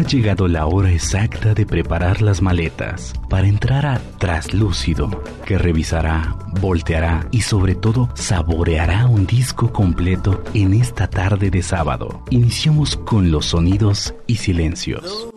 Ha llegado la hora exacta de preparar las maletas para entrar a Traslúcido, que revisará, volteará y sobre todo saboreará un disco completo en esta tarde de sábado. Iniciamos con los sonidos y silencios.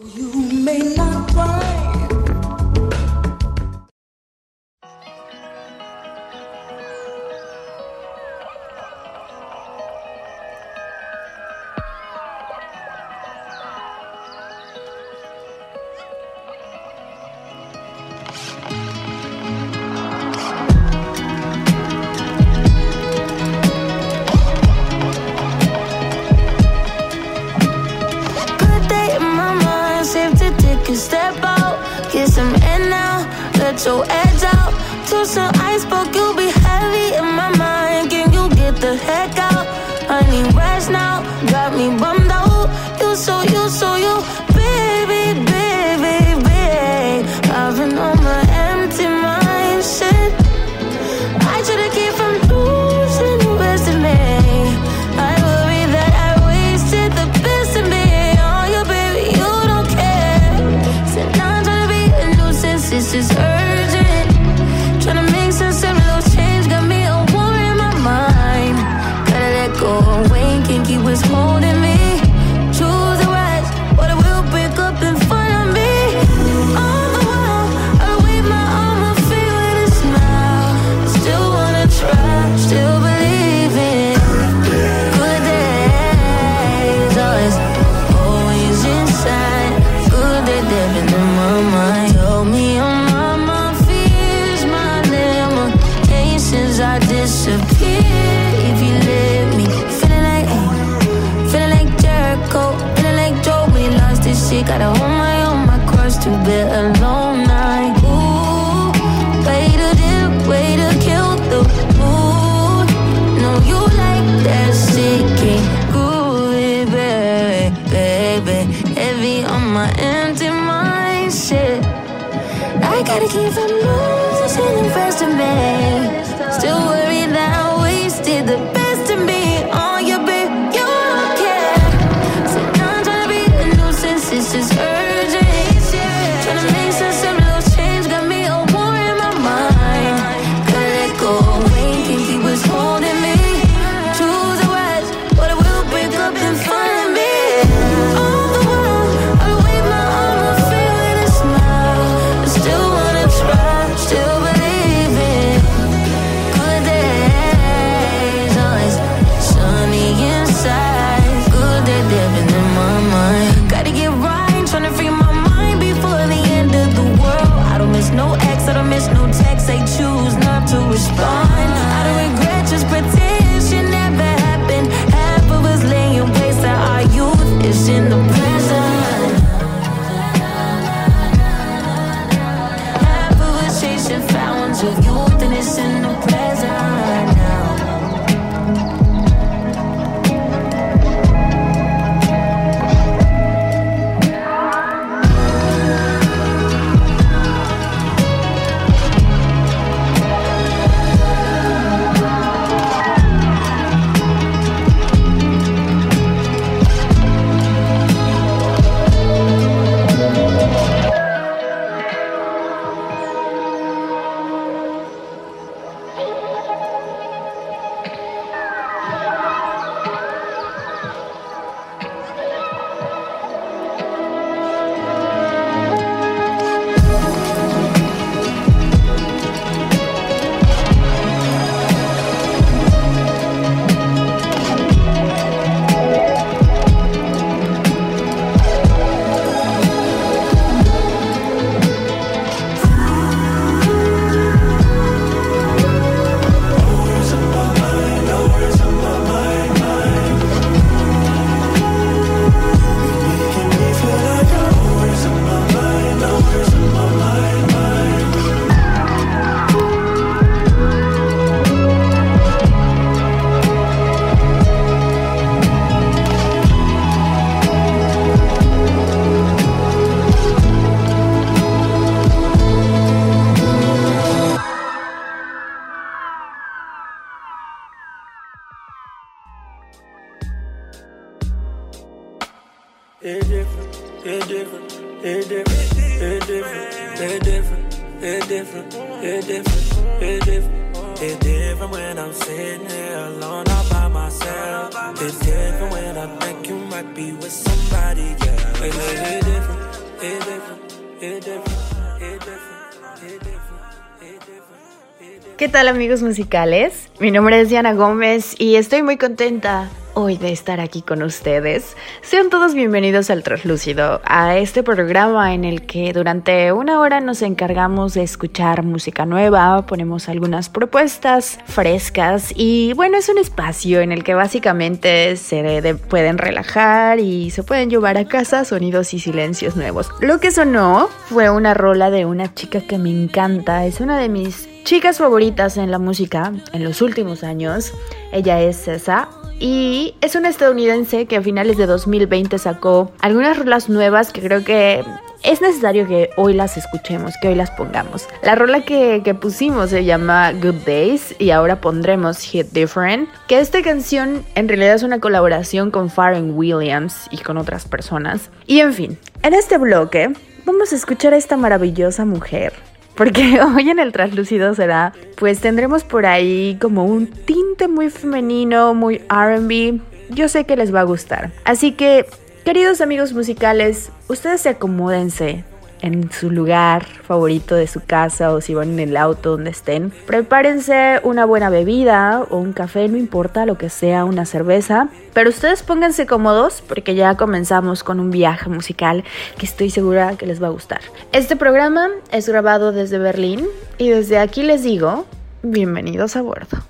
¿Qué tal amigos musicales? Mi nombre es Diana Gómez y estoy muy contenta hoy de estar aquí con ustedes. Sean todos bienvenidos al Translúcido, a este programa en el que durante una hora nos encargamos de escuchar música nueva, ponemos algunas propuestas frescas y bueno, es un espacio en el que básicamente se pueden relajar y se pueden llevar a casa sonidos y silencios nuevos. Lo que sonó fue una rola de una chica que me encanta, es una de mis chicas favoritas en la música en los últimos años. Ella es Cesa y es una estadounidense que a finales de 2020 sacó algunas rolas nuevas que creo que es necesario que hoy las escuchemos, que hoy las pongamos. La rola que, pusimos se llama Good Days y ahora pondremos Hit Different, que esta canción en realidad es una colaboración con Pharrell Williams y con otras personas. Y en fin, en este bloque vamos a escuchar a esta maravillosa mujer porque hoy en el translúcido será, pues tendremos por ahí como un tinte muy femenino, muy RB. Yo sé que les va a gustar. Así que, queridos amigos musicales, ustedes se acomódense, en su lugar favorito de su casa o si van en el auto donde estén. Prepárense una buena bebida o un café, no importa lo que sea, una cerveza. Pero ustedes pónganse cómodos porque ya comenzamos con un viaje musical que estoy segura que les va a gustar. Este programa es grabado desde Berlín y desde aquí les digo, bienvenidos a bordo.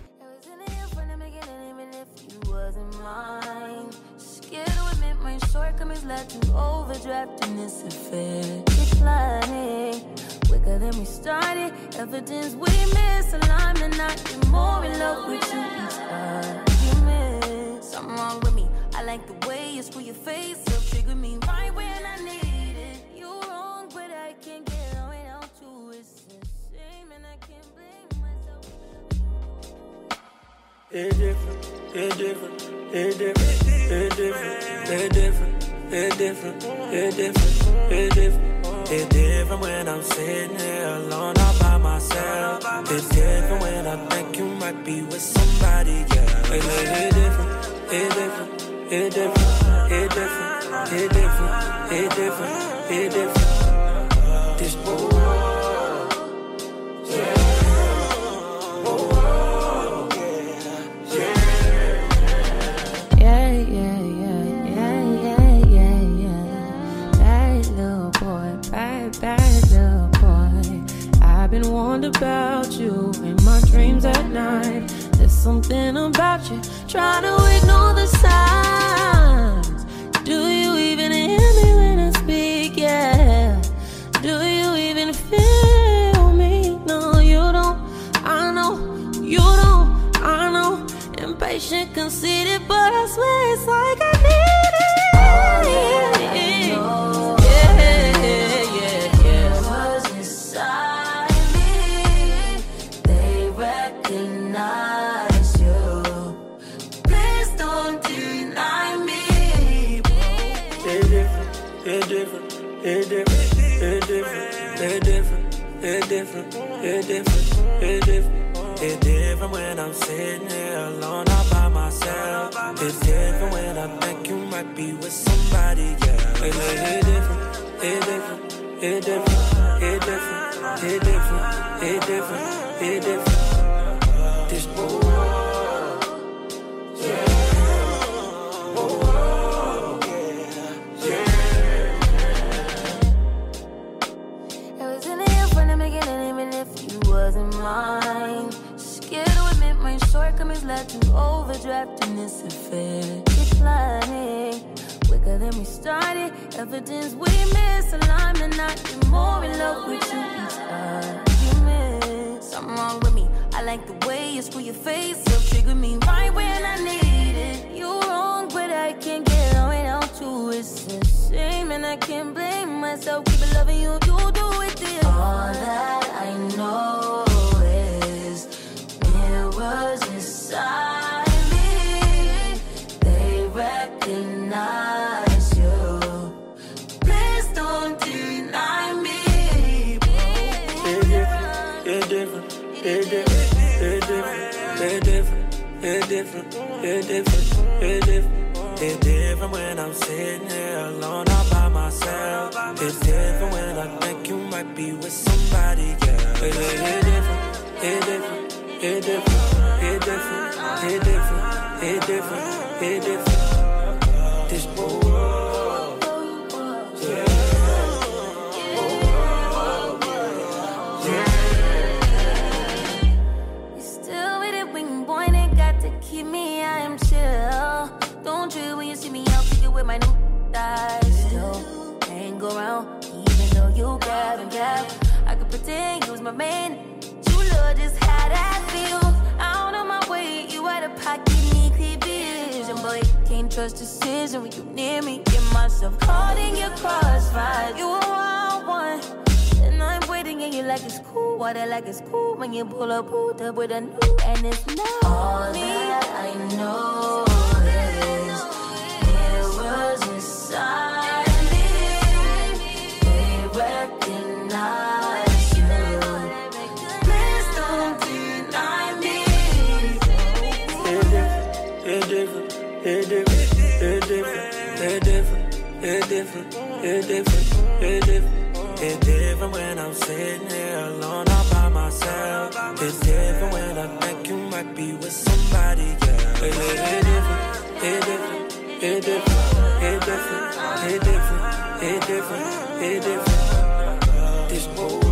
Quicker than we started. Evidence we misalignment, not get more in love with you each argument. Something wrong with me. I like the way you screw your face up, trigger me right when I need it. You wrong, but I can't get on without you. It's the same, and I can't blame myself. It's different, it's different, it's different, it's different, it's different, it's different, it's different, it's different. It's different when I'm sitting here alone all by myself. It's different when I think you might be with somebody, yeah. It's, it's different, it's different, it's different, it's different, it's different, it's different, it's different. Something about you, trying to ignore the signs. It's different, it's different, it's different, it's different, it's different, it's different. It's different when I'm sitting here alone all by myself. It's different when I think you might be with somebody. It's, it's different, it's different, it's different, it's different, it's different, it's different, it's different. Led to overdraft in this affair. Declining quicker than we started. Evidence we misalignment, not get more in love with you each argument. Something wrong with me. I like the way you screw your face up, trigger me right when I need it. You wrong, but I can't get on without you. It's a shame, and I can't blame myself. Keep loving you, you do it. Dear. All that I know is mirrors they recognize you. Please don't deny me. It's different, it's different, it's different, it's different, it's different, it's different, it's different. It's different when I'm sitting here alone all by myself. It's different when I think you might be with somebody, yeah. It's different, it's different it different, it different, it different, it different, it different, This boy You still it different. This world, yeah. with my new thighs. Still hang around, even though you gab and gab. I could pretend you was my man. Trust decision when you near me. Get myself caught in your crossfire. You a wild one. And I'm waiting and you like it's cool. Water like it's cool when you pull up, pulled up with a new and it's not all me. that I know. It different, it different, it different, it different. It's different when I'm sitting here alone all by myself. It's different when I think you might be with somebody, yeah. It, it, it different, it different, it different, it different, it different, it different, it different. This world,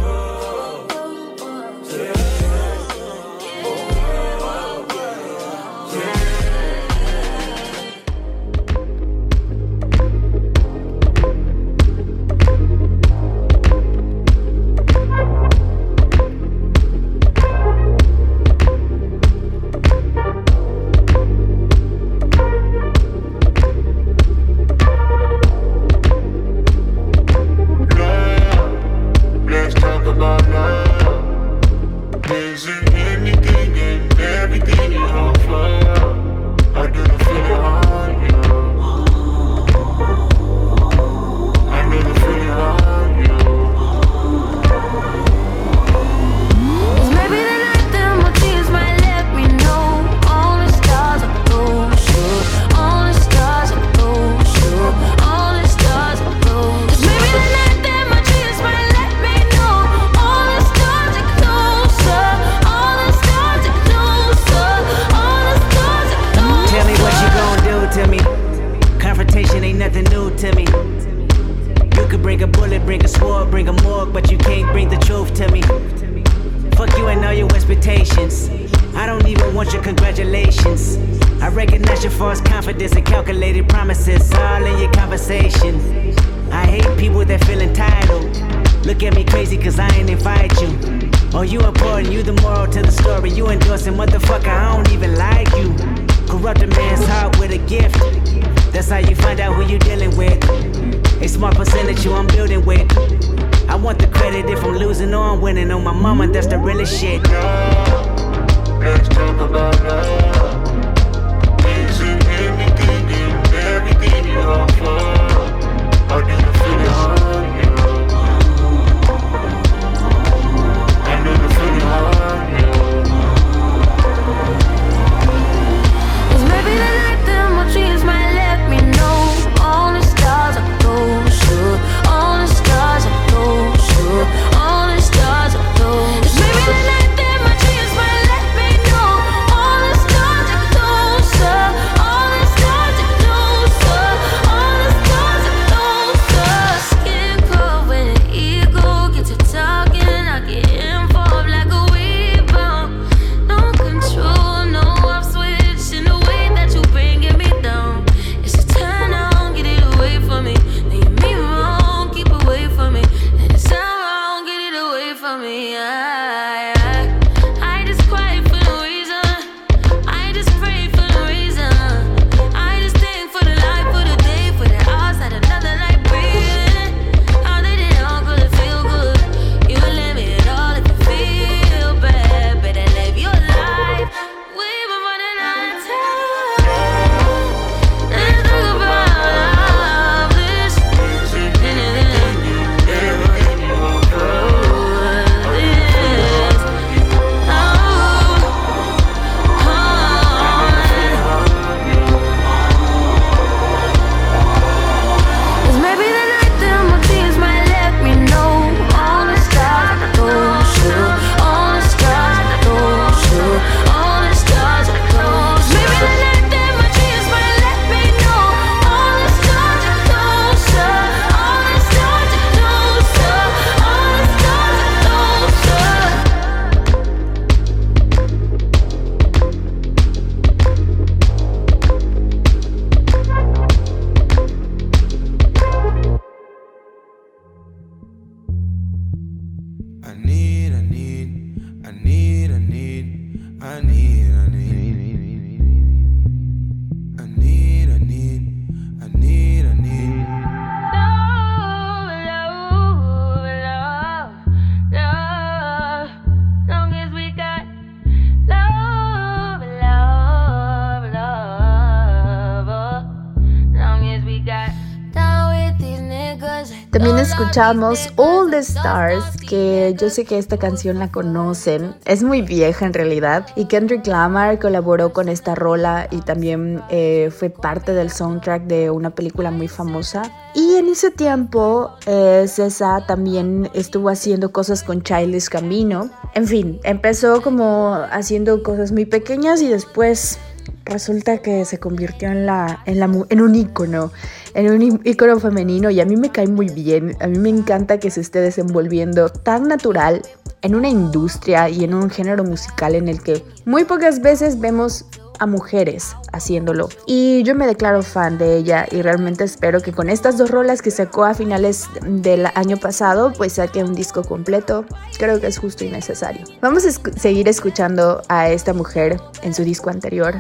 escuchamos All the Stars, que yo sé que esta canción la conocen, es muy vieja en realidad, y Kendrick Lamar colaboró con esta rola y también eh, fue parte del soundtrack de una película muy famosa. Y en ese tiempo, eh, César también estuvo haciendo cosas con Childish Camino. En fin, empezó como haciendo cosas muy pequeñas y después resulta que se convirtió en, la, en, la, en un ícono, en un ícono femenino y a mí me cae muy bien, a mí me encanta que se esté desenvolviendo tan natural en una industria y en un género musical en el que muy pocas veces vemos a mujeres haciéndolo. Y yo me declaro fan de ella y realmente espero que con estas dos rolas que sacó a finales del año pasado, pues saque un disco completo. Creo que es justo y necesario. Vamos a seguir escuchando a esta mujer en su disco anterior,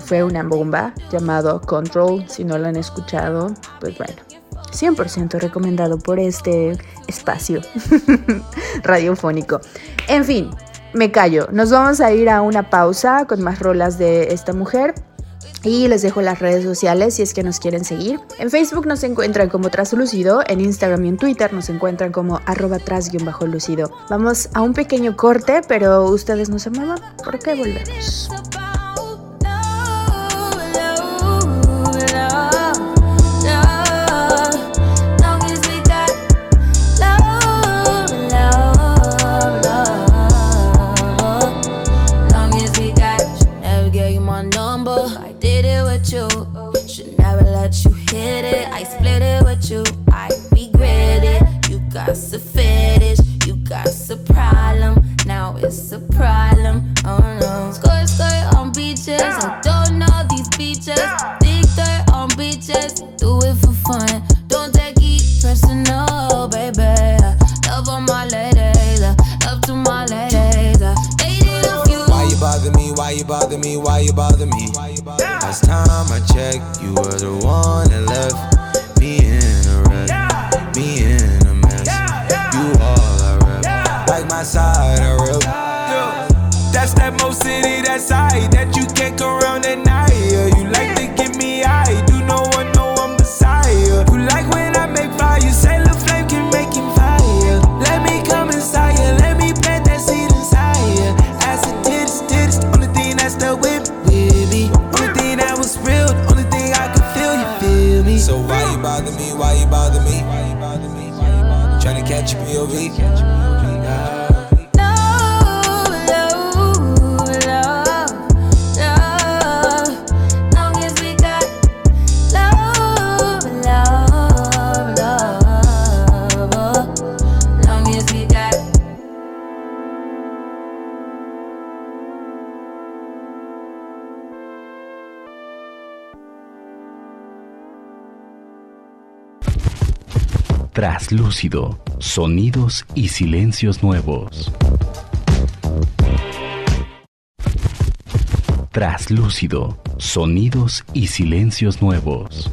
fue una bomba llamado Control. Si no lo han escuchado, pues bueno. 100% recomendado por este espacio radiofónico. En fin, me callo. Nos vamos a ir a una pausa con más rolas de esta mujer. Y les dejo las redes sociales si es que nos quieren seguir. En Facebook nos encuentran como Traslúcido, en Instagram y en Twitter nos encuentran como arroba tras-lucido. Vamos a un pequeño corte, pero ustedes no se muevan porque volvemos. what's a fetish? You got a problem, now it's a problem. Oh no. Score, score on beaches, I don't know these beaches. Dig dirt on beaches, do it for fun. Don't take it personal, baby. Love on my ladies, love to my ladies. Why you bother me? Why you bother me? Why you bother me? Last time I checked, you were the one that left. my side, a real. That's that Mo City, that side that you can't come around at night. Yeah. You like to give me eye, do no one know I'm desire. You like when I make fire, you say the flame can make him fire. Let me come inside, you. let me plant that seed inside. you. As it did, did, only thing that's the whip with me. Only thing that was real, only thing I could feel, you feel me. So why you bother me? Why you bother me? Why you bother me? Why you bother me? Tryna catch a POV. Traslúcido, sonidos y silencios nuevos. Traslúcido, sonidos y silencios nuevos.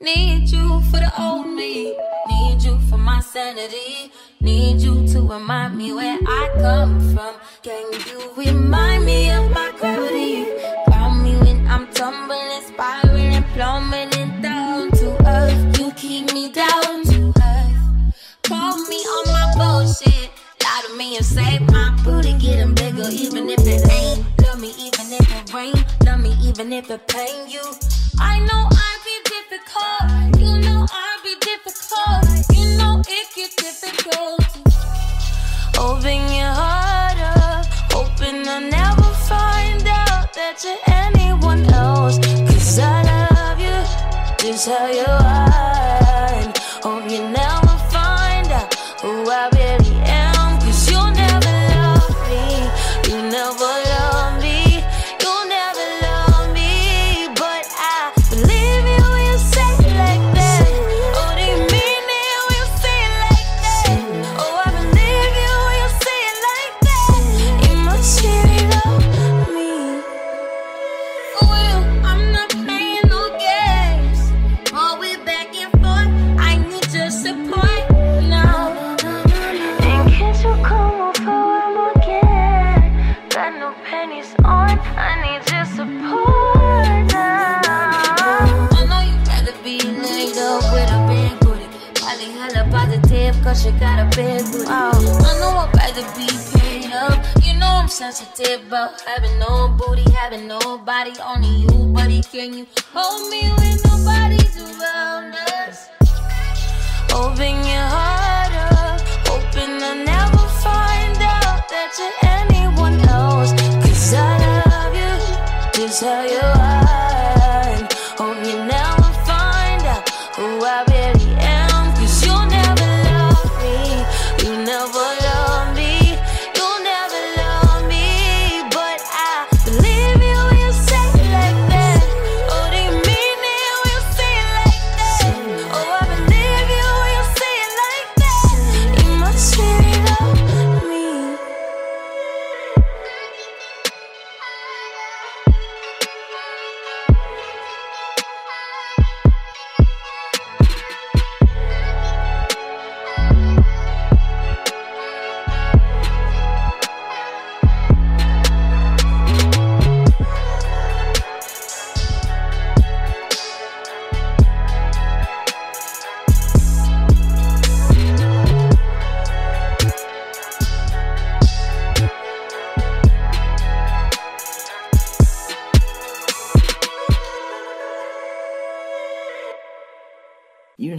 Need you for the old me, need you for my sanity, need you to remind me where I come from. Can you remind me of my gravity? Ground me when I'm tumbling, spiraling, bullshit. Lie to me and say my booty getting bigger, even if it ain't. Love me even if it rain. Love me even if it pain you. I know I'd be difficult. You know I'd be difficult. You know it get difficult. Open your heart up, hoping I'll never find out that you're anyone else. Cause I love you just how you are.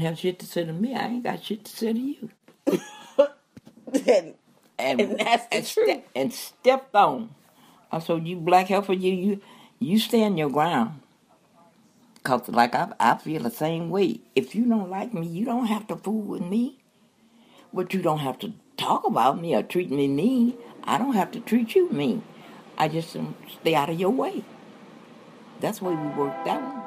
have shit to say to me. I ain't got shit to say to you. and, and, and, that's the and truth. Ste- and stepped on. Uh, I said, you black heifer, you you you stand your ground. Cause like I I feel the same way. If you don't like me, you don't have to fool with me. But you don't have to talk about me or treat me mean. I don't have to treat you mean. I just um, stay out of your way. That's the way we worked that one.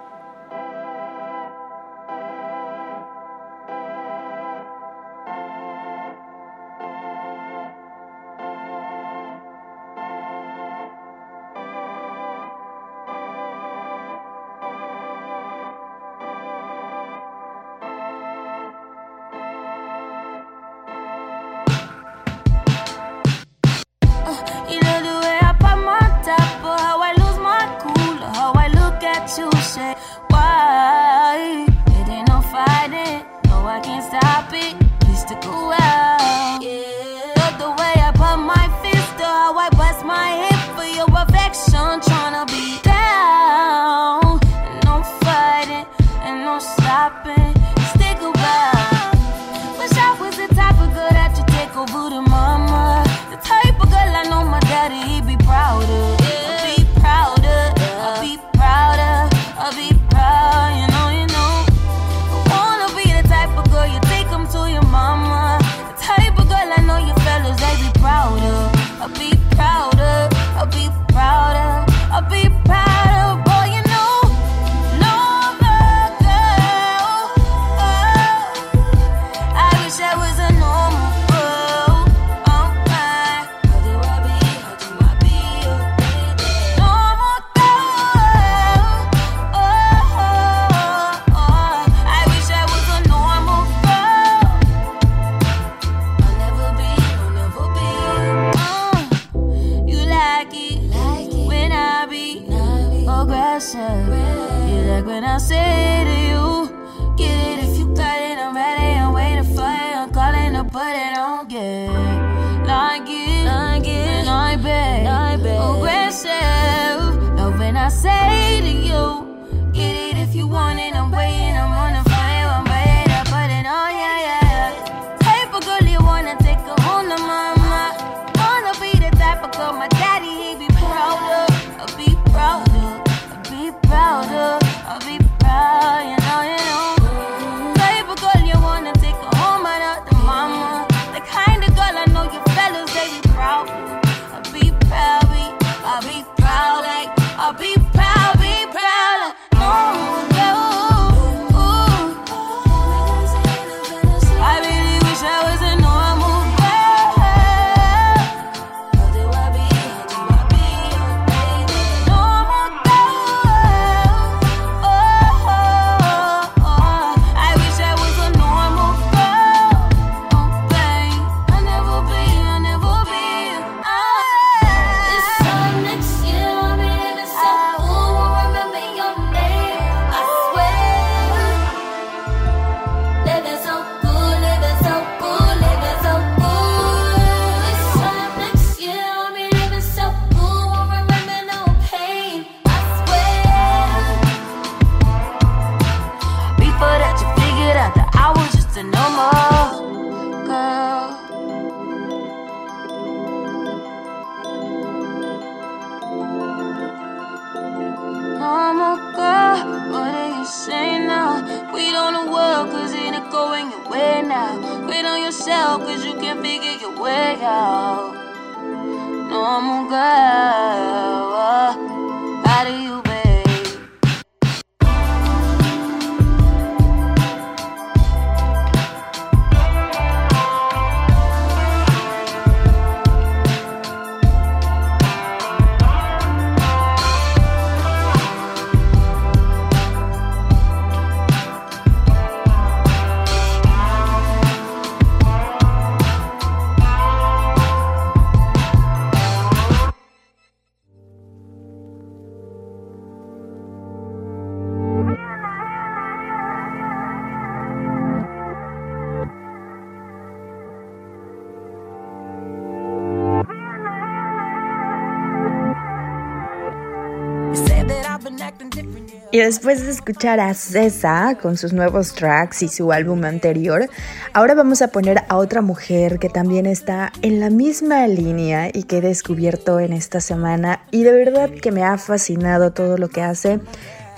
Después de escuchar a Cesa con sus nuevos tracks y su álbum anterior, ahora vamos a poner a otra mujer que también está en la misma línea y que he descubierto en esta semana y de verdad que me ha fascinado todo lo que hace.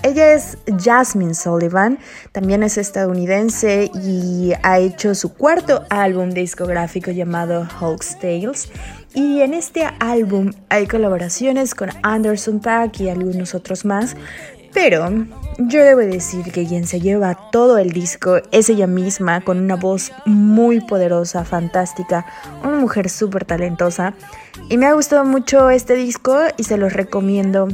Ella es Jasmine Sullivan, también es estadounidense y ha hecho su cuarto álbum discográfico llamado Hulk's Tales. Y en este álbum hay colaboraciones con Anderson Paak y algunos otros más, pero yo debo decir que quien se lleva todo el disco es ella misma, con una voz muy poderosa, fantástica, una mujer súper talentosa. Y me ha gustado mucho este disco y se los recomiendo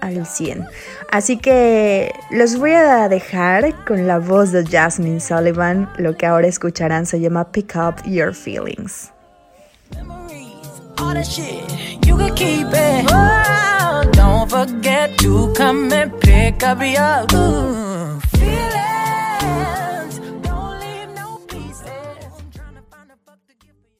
al 100. Así que los voy a dejar con la voz de Jasmine Sullivan. Lo que ahora escucharán se llama Pick Up Your Feelings. All that shit, you can keep it. Oh, don't forget to come and pick up your ooh, feelings. Don't leave no pieces. I'm trying to find a fuck to give you.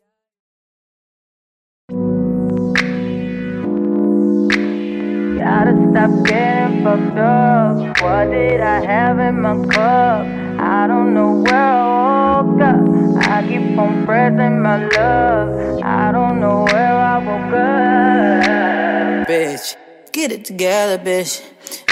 Gotta stop getting fucked up. What did I have in my cup? I don't know where I woke up. I keep on pressing my love. I don't know where I woke up. Bitch, get it together, bitch.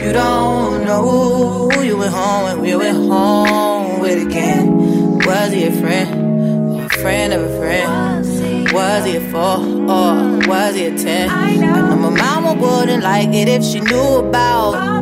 You don't know who you went home with, you went home with again. Was he a friend? Or a friend of a friend? Was he a four or was he a ten? I know my mama wouldn't like it if she knew about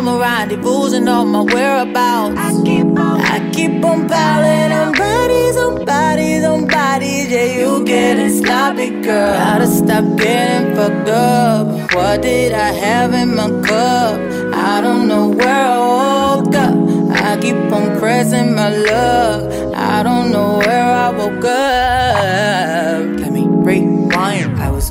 all my rendezvous and all my whereabouts. I keep on, I keep on piling on bodies, on bodies, on bodies. Yeah, you getting sloppy, girl. Gotta stop getting fucked up. What did I have in my cup? I don't know where I woke up. I keep on pressing my luck. I don't know where I woke up.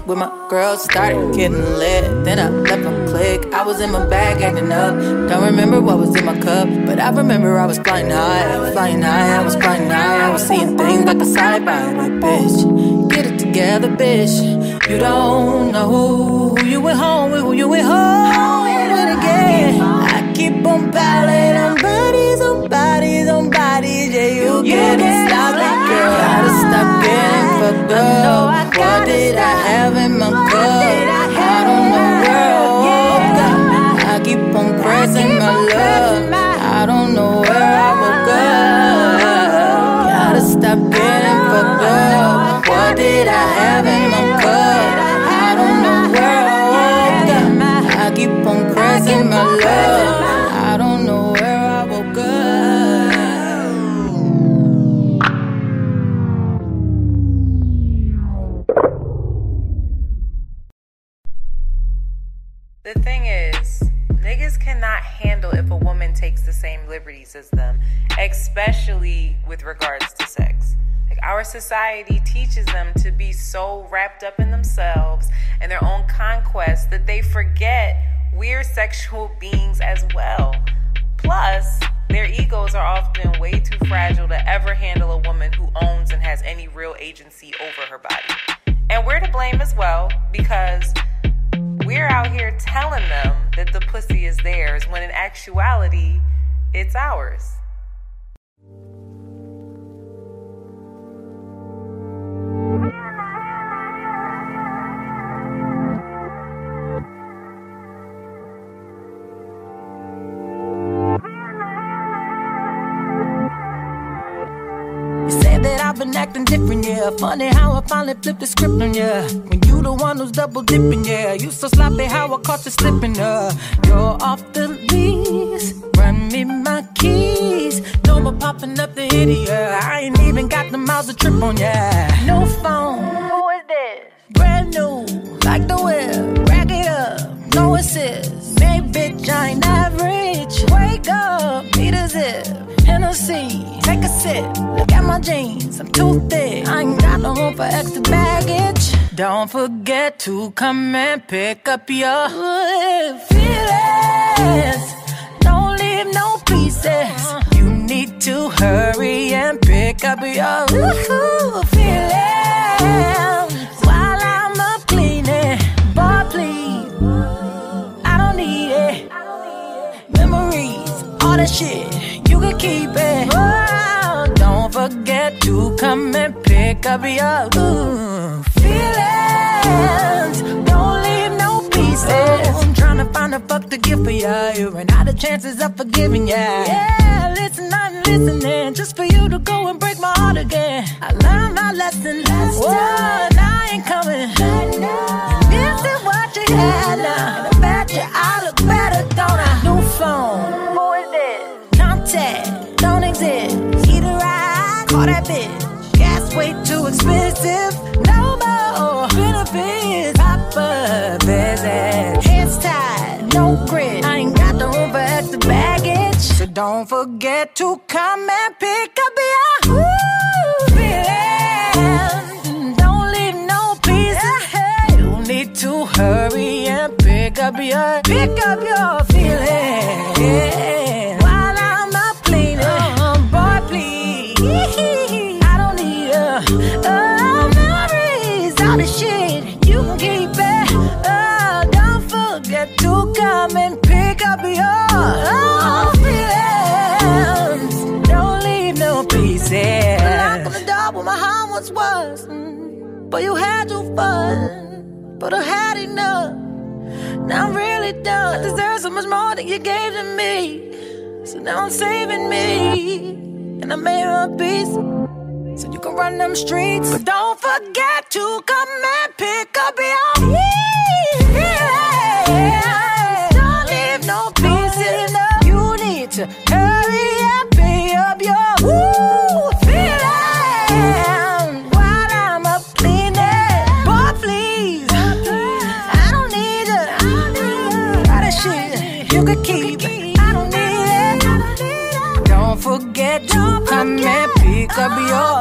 With my girls, started getting lit. Then I left them click. I was in my bag acting up. Don't remember what was in my cup, but I remember I was flying high. Flying high, I was flying high. I was seeing things like a side by but bitch. Get it together, bitch. You don't know who you went home with, who you went home with again. I keep on piling on bodies, on bodies, on bodies. Yeah, you, get it, stop it, girl. Gotta stop getting fucked. What did I have in my cup? I don't know where I woke up. I keep on pressing my love. I don't know where I woke up. Gotta stop getting fucked up. What did I have in my same liberties as them, especially with regards to sex. Like our society teaches them to be so wrapped up in themselves and their own conquest that they forget we're sexual beings as well. Plus, their egos are often way too fragile to ever handle a woman who owns and has any real agency over her body. And we're to blame as well because we're out here telling them that the pussy is theirs when in actuality, it's ours. Funny how I finally flipped the script on ya. When you the one who's double dipping, yeah. You so sloppy how I caught you slipping, uh. You're off the lease. Run me my keys. No more popping up the idiot. I ain't even got the miles to trip on, yeah. No phone. Who is this? Brand new, like the whip. Rack it up, no assist. Hey, bitch, I ain't average. Wake up, need a zip. Hennessy, take a sip. My jeans, I'm too thick. I ain't got no room for extra baggage. Don't forget to come and pick up your feelings. Don't leave no pieces. You need to hurry and pick up your feelings while I'm up cleaning. Boy, please, I don't need it. Memories, all that shit, you can keep it. Oh, forget to come and pick up your ooh, feelings. Don't leave no pieces. I'm trying to find a fuck to give for ya. You ran out of chances of forgiving ya. Yeah, listen, I'm listening just for you to go and break my heart again. I learned my lesson last time. I forget to come and pick up your ooh, feelings. Don't leave no pieces. You need to hurry and pick up your pick up your more than you gave to me. So now I'm saving me, and I made a peace. So you can run them streets, but don't forget to come and pick up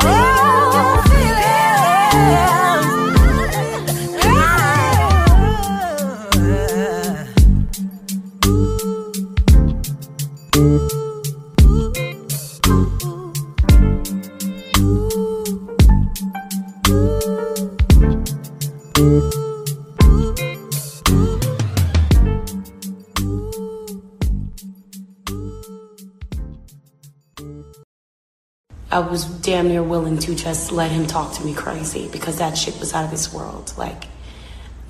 I was damn near willing to just let him talk to me crazy because that shit was out of this world. Like,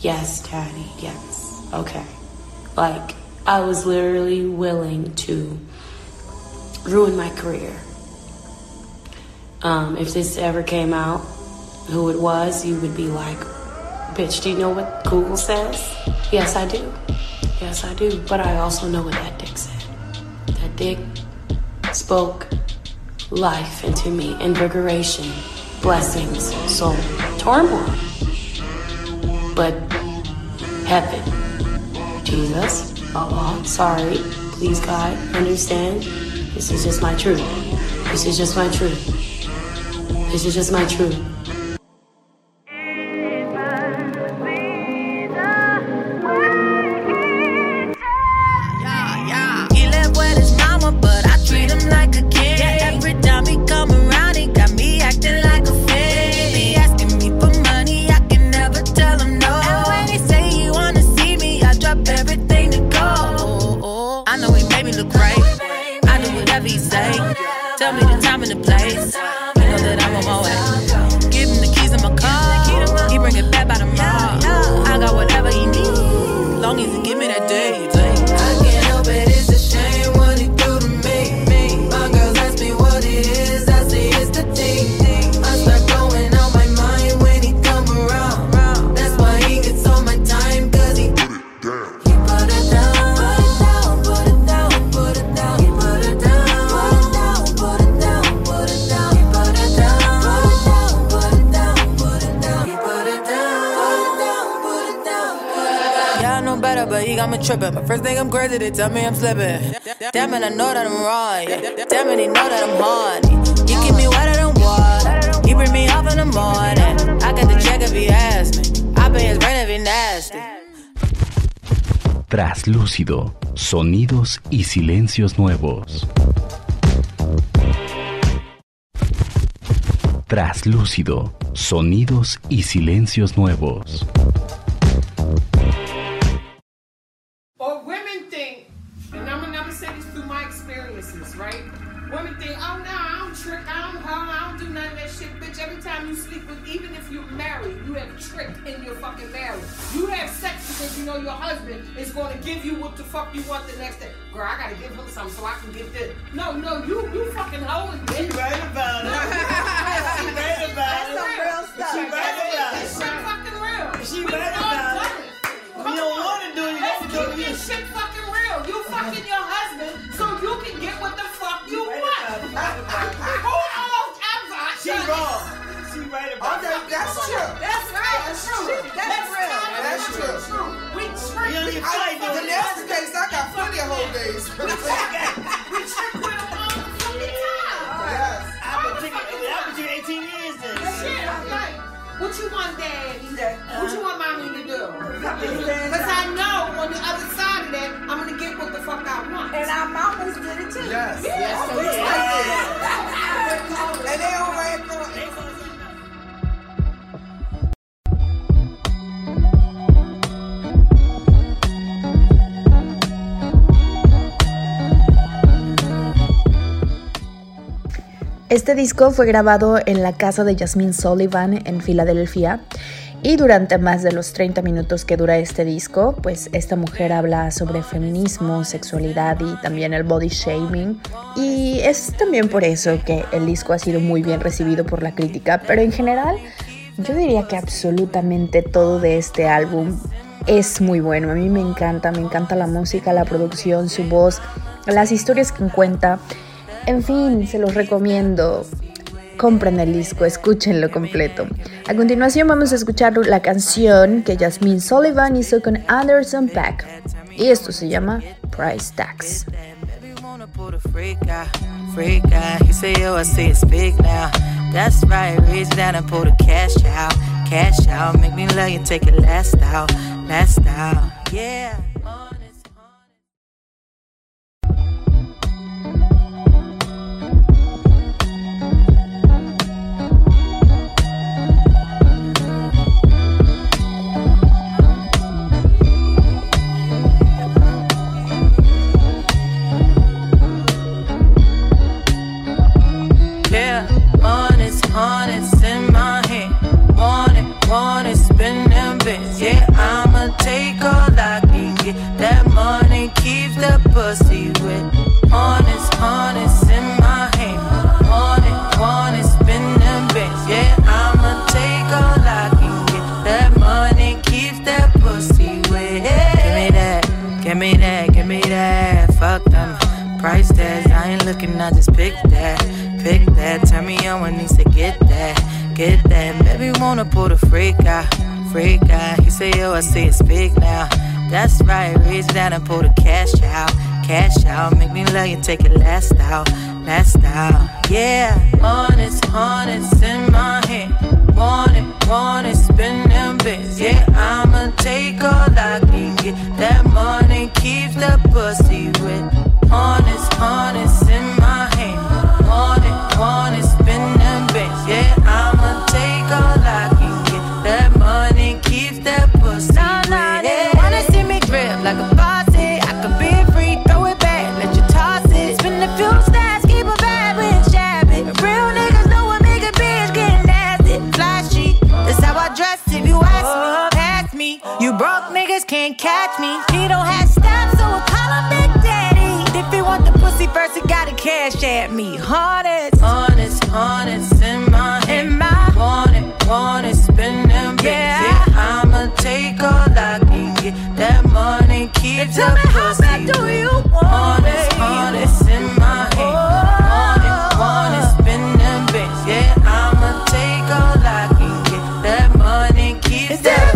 yes, daddy, yes, okay. Like, I was literally willing to ruin my career. Um, if this ever came out, who it was, you would be like, bitch, do you know what Google says? Yes, I do. Yes, I do. But I also know what that dick said. That dick spoke life into me, invigoration, blessings, soul, turmoil. But heaven, Jesus, oh, oh, Allah, sorry, please God, understand. This is just my truth. This is just my truth. This is just my truth. Tripping. But first thing I'm crazy, they tell me I'm slipping. Damn it, I know that I'm wrong. Damn it, he know that I'm horny. He keep me wetter than water. He bring me up in the morning. I got the check if he ask me. I pay his rent if he nasty. Traslúcido, sonidos y silencios nuevos. Traslúcido, sonidos y silencios nuevos. Days. we trick with them all the fucking time. Yes. I've been drinking, I've been drinking 18 years then. Shit, I'm like, what you want, daddy? What you uh-huh. want mommy to do? Because I know on the other side of that, I'm going to get what the fuck I want. And our mamas did it too. Yes. Yes, of they course did. they did. And they all right Este disco fue grabado en la casa de Jasmine Sullivan en Filadelfia y durante más de los 30 minutos que dura este disco, pues esta mujer habla sobre feminismo, sexualidad y también el body shaming y es también por eso que el disco ha sido muy bien recibido por la crítica, pero en general yo diría que absolutamente todo de este álbum es muy bueno. A mí me encanta, me encanta la música, la producción, su voz, las historias que cuenta. En fin, se los recomiendo. Compren el disco, escúchenlo completo. A continuación vamos a escuchar la canción que Jasmine Sullivan hizo con Anderson Pack. Y esto se llama Price Tax. Me love want it, them bits. Yeah, I'ma take all I can get. That money keeps the pussy. do you want honest, honest in my head. Want it, want it, spin them bits. Yeah, I'ma take all I can get. That money keeps the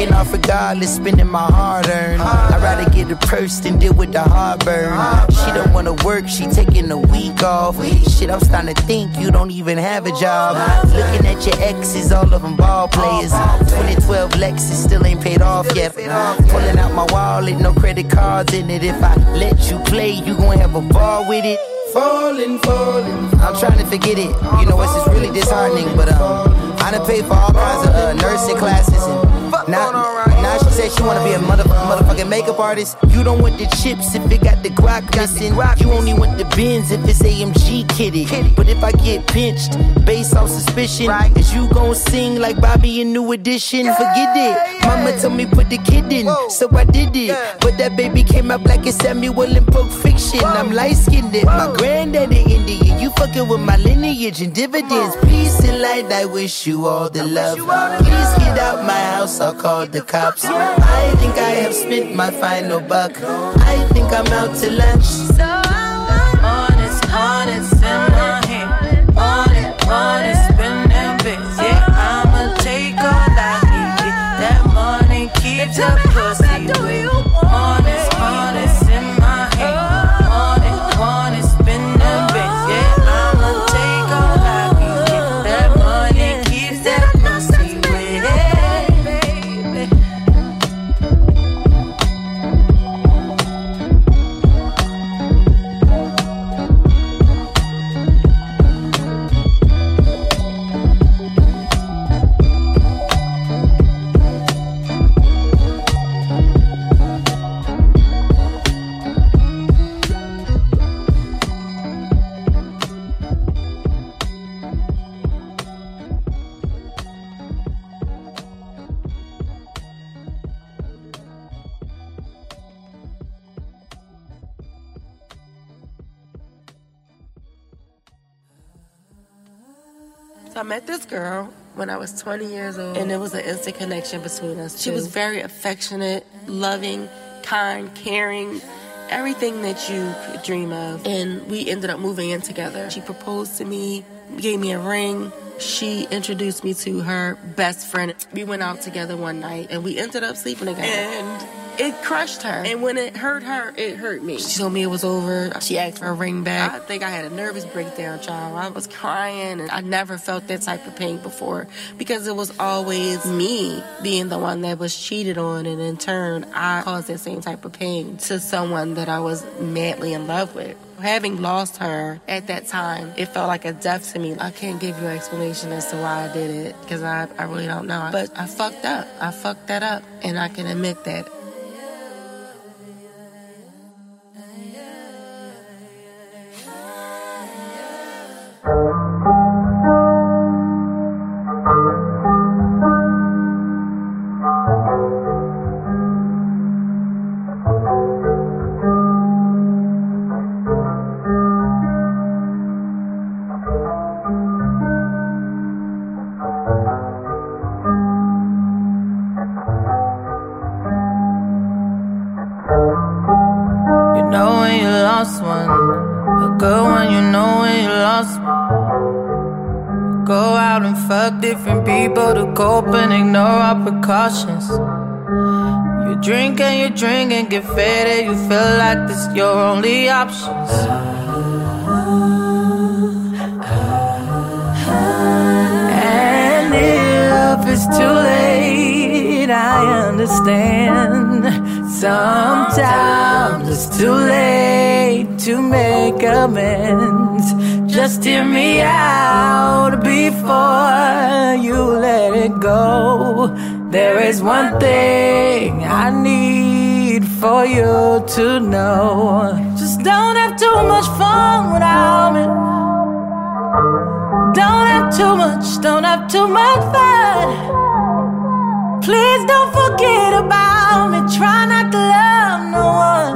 Tricking off regardless, spending my hard earned. I'd rather get a purse than deal with the heartburn. She don't wanna work, she taking a week off. Shit, I'm starting to think you don't even have a job. Looking at your exes, all of them ball players. 2012 Lexus still ain't paid off yet. Pulling out my wallet, no credit cards in it. If I let you play, you gon' have a ball with it. Falling, falling. I'm trying to forget it. You know, it's just really disheartening, but um, I done paid for all kinds of uh, nursing classes and now, now she said she wanna be a mother, motherfucking makeup artist. You don't want the chips if it got the guac missing. You only want the bins if it's AMG kitty. But if I get pinched based on suspicion, is you gon' sing like Bobby in New Edition? Forget it. Mama told me put the kid in, so I did it. But that baby came up like a Samuel in Pulp Fiction. I'm light skinned, my granddaddy Indian. You fucking with my lineage and dividends. Peace and light, I wish you all the love. Please get out my house, I'll call the cops. I think I have spent my final buck. I think I'm out to lunch. Girl when I was 20 years old, and it was an instant connection between us. She was very affectionate, loving, kind, caring, everything that you could dream of. And we ended up moving in together. She proposed to me, gave me a ring. She introduced me to her best friend. We went out together one night, and we ended up sleeping together. And it crushed her. And when it hurt her, it hurt me. She told me it was over. She asked for a ring back. I think I had a nervous breakdown, child. I was crying, and I never felt that type of pain before because it was always me being the one that was cheated on, and in turn, I caused that same type of pain to someone that I was madly in love with. Having lost her at that time, it felt like a death to me. I can't give you an explanation as to why I did it because I, I really don't know. But I fucked up. I fucked that up, and I can admit that. Precautions. You drink and you drink and get faded. You feel like this your only options. And if it's too late, I understand. Sometimes it's too late to make amends. Just hear me out before you let it go. There is one thing I need for you to know. Just don't have too much fun without me. Don't have too much, don't have too much fun. Please don't forget about me. Try not to love no one.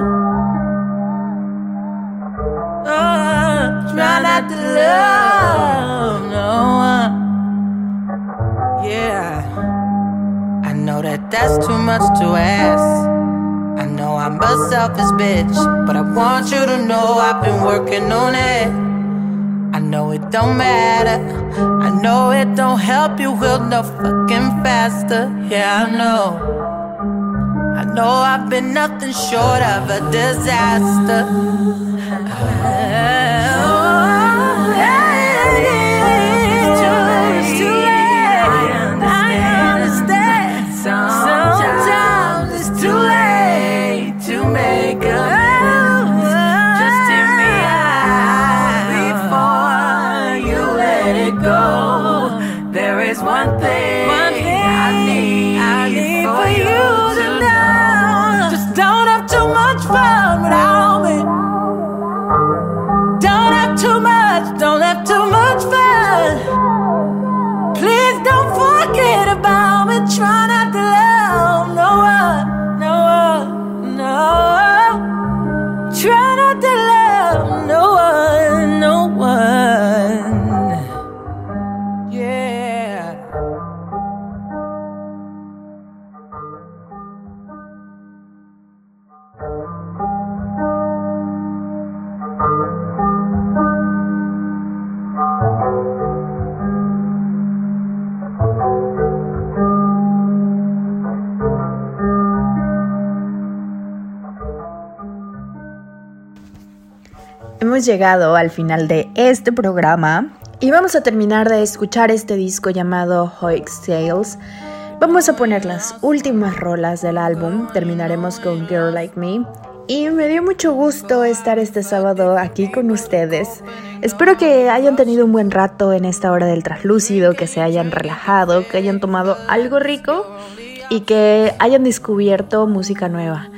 Oh, try not to love no one. That's too much to ask. I know I'm a selfish bitch, but I want you to know I've been working on it. I know it don't matter. I know it don't help you will no fucking faster. Yeah, I know. I know I've been nothing short of a disaster. It's Hemos llegado al final de este programa y vamos a terminar de escuchar este disco llamado Hoix Tales. Vamos a poner las últimas rolas del álbum, terminaremos con Girl Like Me. Y me dio mucho gusto estar este sábado aquí con ustedes. Espero que hayan tenido un buen rato en esta hora del traslúcido, que se hayan relajado, que hayan tomado algo rico y que hayan descubierto música nueva.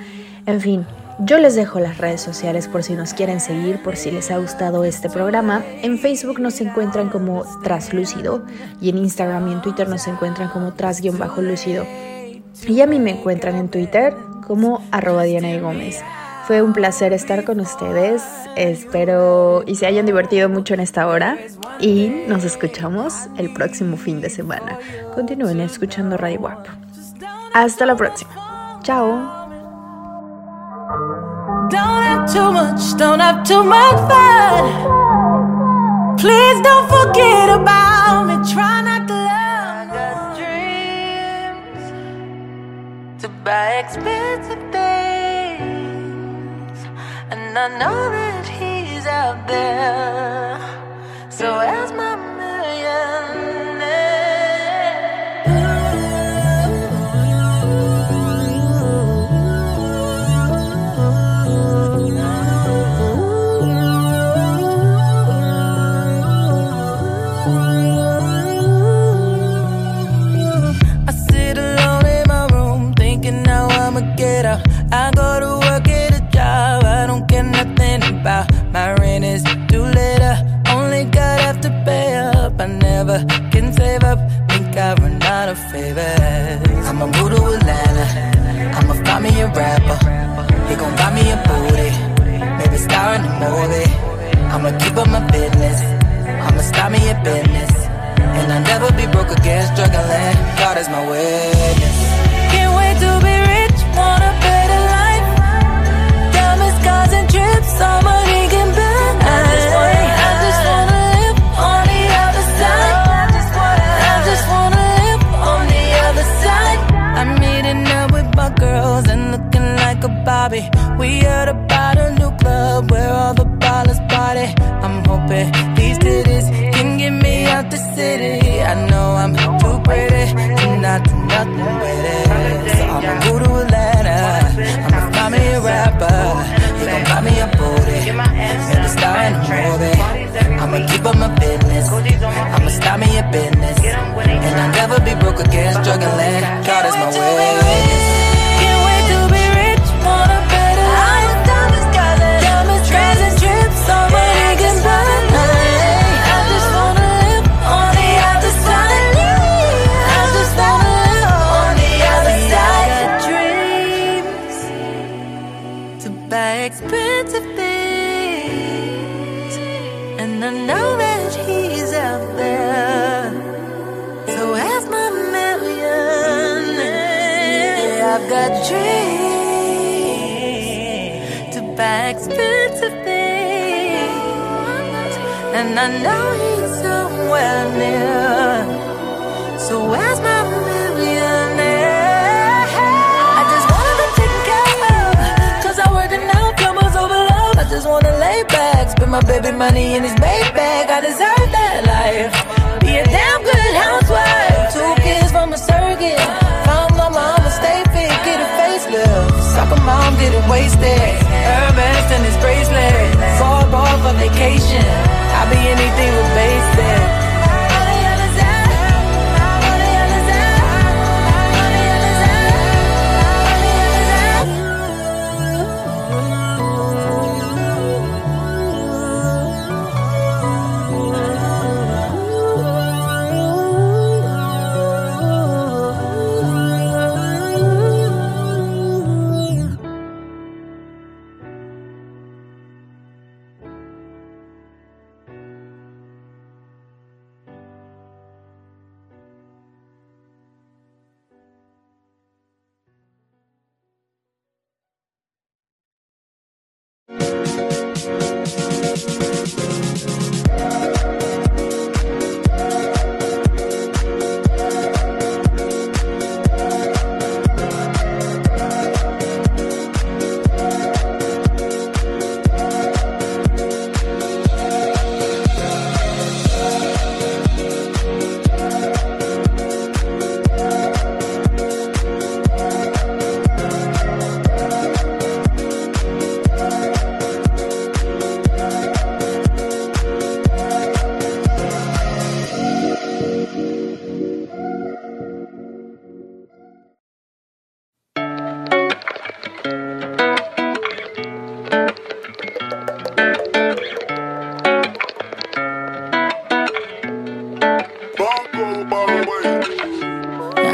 En fin, yo les dejo las redes sociales por si nos quieren seguir, por si les ha gustado este programa. En Facebook nos encuentran como Traslúcido y en Instagram y en Twitter nos encuentran como Tras-Lúcido. Y a mí me encuentran en Twitter como arroba Diana de Gómez. Fue un placer estar con ustedes, espero y se hayan divertido mucho en esta hora y nos escuchamos el próximo fin de semana. Continúen escuchando Radio WAP. Hasta la próxima. Chao. Don't have too much, don't have too much fun. Please don't forget about me. Try not to love. I got dreams to buy expensive things, and I know that he's out there. So as my a rapper. He gon' buy me a booty, maybe star in a movie. I'ma keep up my business, I'ma start me a business. And I'll never be broke again, struggling. God is my witness. We heard about a new club where all the ballers party. I'm hoping these titties can get me out the city. I know I'm too pretty to not do nothing with it. So I'ma go to Atlanta. I'ma find me a rapper. He gon' buy me a booty. Maybe star in a movie. I'ma keep up my business. I'ma start me a business. And I'll never be broke again, struggling. God is my witness. And I know he's somewhere near. So where's my millionaire? I just wanna be taken care of Cause I work it now, over love. I just wanna lay back Spend my baby money in his baby bag. I deserve that life. Be a damn good housewife. Two kids from a surrogate. Found my mama, stay fit, get a facelift. Soccer mom, getting wasted. Hermes and his bracelet. Far ball for vacation.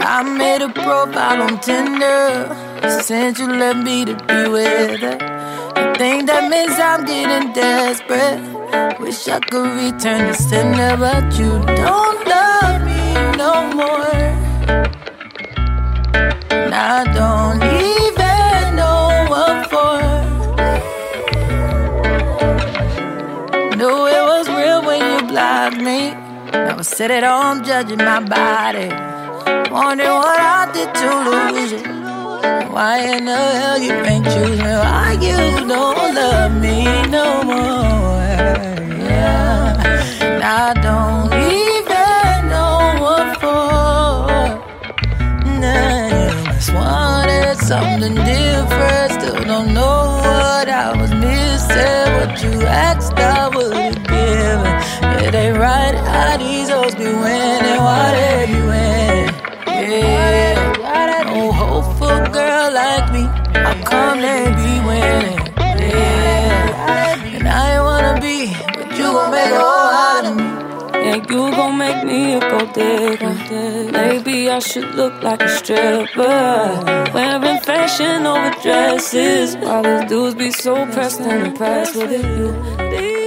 I made a profile on Tinder. Since you left me to be with her. I think that means I'm getting desperate. Wish I could return the sender, but you don't love me no more. And I don't Now I sit at home judging my body. Wondering what I did to lose you. Why in the hell you ain't choose me? Why you don't love me no more? Yeah. And I don't even know what for. Nah, just wanted something different. Still don't know what I was missing. What you asked, I given. Ain't right how these hoes be winning. Why they be winning? Yeah, no hopeful girl like me. How come they be winning? Yeah, and I ain't wanna be, but you gon' make a whole out of me. Yeah, you gon' make me a gold digger. Maybe I should look like a stripper. Wearing fashion over dresses. Why these dudes be so pressed and impressed with it? You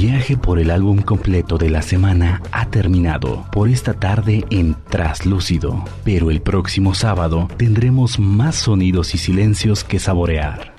viaje por el álbum completo de la semana ha terminado por esta tarde en Traslúcido, pero el próximo sábado tendremos más sonidos y silencios que saborear.